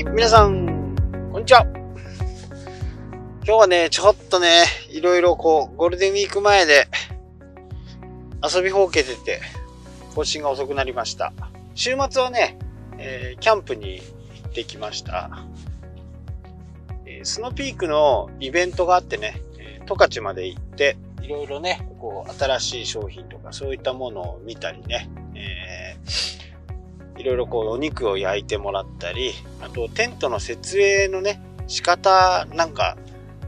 い皆さん、こんにちは。今日はね、ちょっとね、いろいろこう、ゴールデンウィーク前で、遊びほうけてて、更新が遅くなりました。週末はね、えー、キャンプに行ってきました。えー、スノーピークのイベントがあってね、十勝まで行って、いろいろね、こう、新しい商品とかそういったものを見たりね、えーいろいろこうお肉を焼いてもらったり、あとテントの設営のね、仕方なんか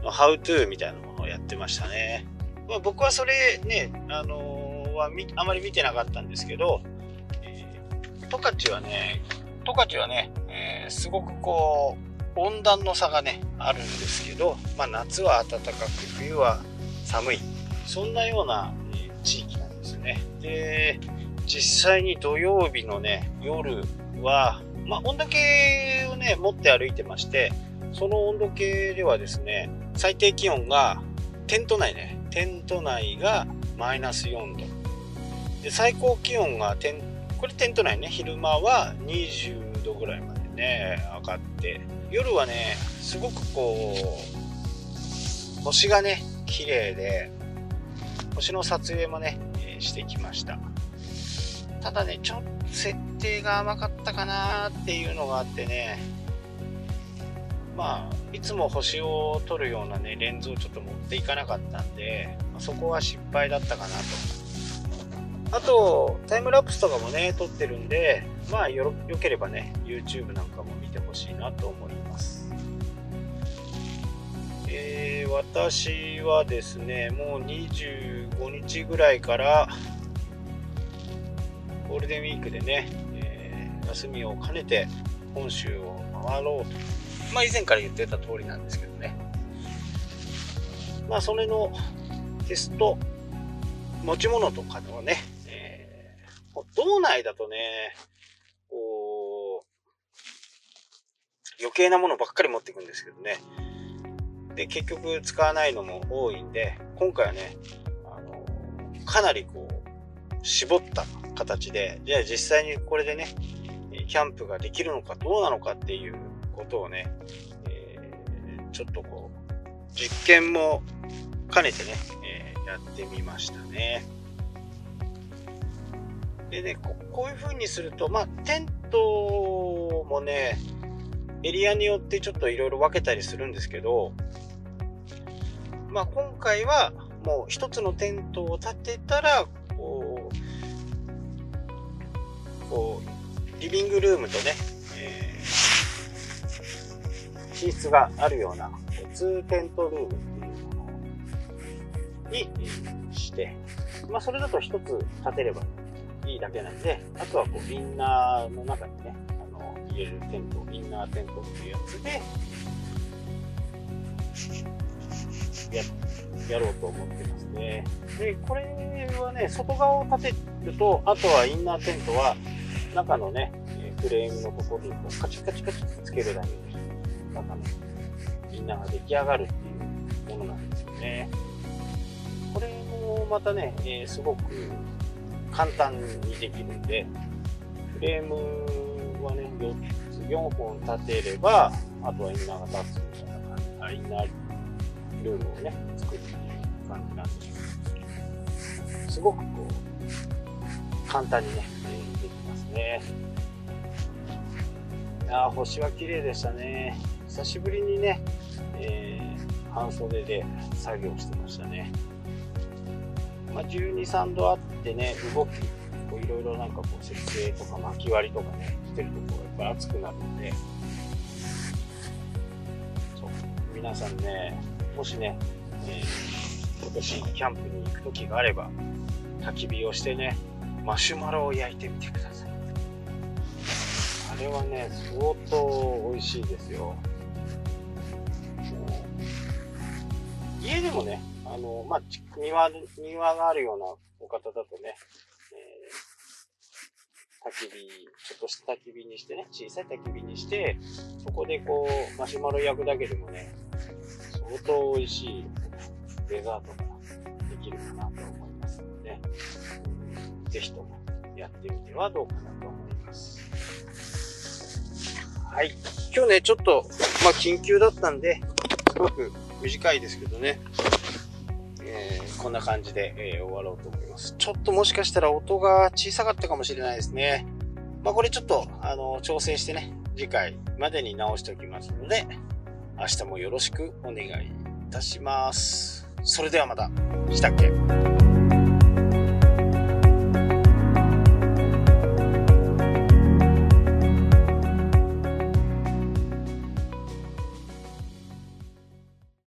のハウトゥーみたいなものをやってましたね。まあ、僕はそれね、あのー、はあまり見てなかったんですけど、えー、十勝はね、十勝はね、えー、すごくこう、温暖の差がね、あるんですけど、まあ、夏は暖かく、冬は寒い。そんなような、え地域なんですね。で、実際に土曜日のね、夜は、まあ、温度計をね、持って歩いてまして、その温度計ではですね、最低気温が、テント内ね、テント内がマイナス4度。で、最高気温がテン、これテント内ね、昼間は20度ぐらいまでね、上がって、夜はね、すごくこう、星がね、綺麗で、星の撮影もね、してきました。ただね、ちょっと設定が甘かったかなっていうのがあってね、まあ、いつも星を撮るようなね、レンズをちょっと持っていかなかったんで、そこは失敗だったかなと。あと、タイムラプスとかもね、撮ってるんで、まあよ、よければね、YouTube なんかも見てほしいなと思います。えー、私はですね、もう25日ぐらいから、ゴールデンウィークでね、えー、休みを兼ねて本州を回ろうと。まあ以前から言ってた通りなんですけどね。まあそれのテスト、持ち物とかのね、えー、道内だとね、こう、余計なものばっかり持っていくんですけどね。で、結局使わないのも多いんで、今回はね、あの、かなりこう、絞った形で、じゃあ実際にこれでね、キャンプができるのかどうなのかっていうことをね、えー、ちょっとこう、実験も兼ねてね、えー、やってみましたね。でね、こういう風にすると、まあ、テントもね、エリアによってちょっといろいろ分けたりするんですけど、まあ、今回はもう一つのテントを立てたら、こうリビングルームとね、えー、寝室があるような2テントルームっていうものにして、まあ、それだと1つ建てればいいだけなんで、あとはこうインナーの中にね、あの入れるテント、インナーテントっていうやつで、ややろうと思ってますね。で、これはね、外側を建てると、あとはインナーテントは、中のね、フレームのところにこうカチカチカチってつけるだけで、中のインナーが出来上がるっていうものなんですよね。これもまたね、え、すごく簡単にできるんで、フレームはね、4つ、4本立てれば、あとはインナーが立つみたいな感じ、あインナールームをね、作るっていう感じなんですけど、すごくこう、簡単にね、できますね。いや星は綺麗でしたね。久しぶりにね、えー、半袖で作業してましたね。まあ、12、3度あってね、動き、いろいろなんかこう設営とか巻き割りとかね、してるところやっぱ暑くなるんで、そう、皆さんね、もしね、えー、今年キャンプに行く時があれば、焚き火をしてね、マシュマロを焼いてみてください。あれはね、相当美味しいですよ。家でもね、あの、まあ、庭、庭があるようなお方だとね、えー、焚き火、ちょっとした焚き火にしてね、小さい焚き火にして、そこでこう、マシュマロ焼くだけでもね、相当美味しいデザートができるかなと思いますので、ぜひともやってみてはどうかなと思います。はい。今日ね、ちょっと、まあ、緊急だったんで、すごく短いですけどね、えー、こんな感じで、えー、終わろうと思います。ちょっともしかしたら音が小さかったかもしれないですね。まあ、これちょっと、あの、調整してね、次回までに直しておきますので、明日もよろしくお願いいたします。それではまた。したっけ？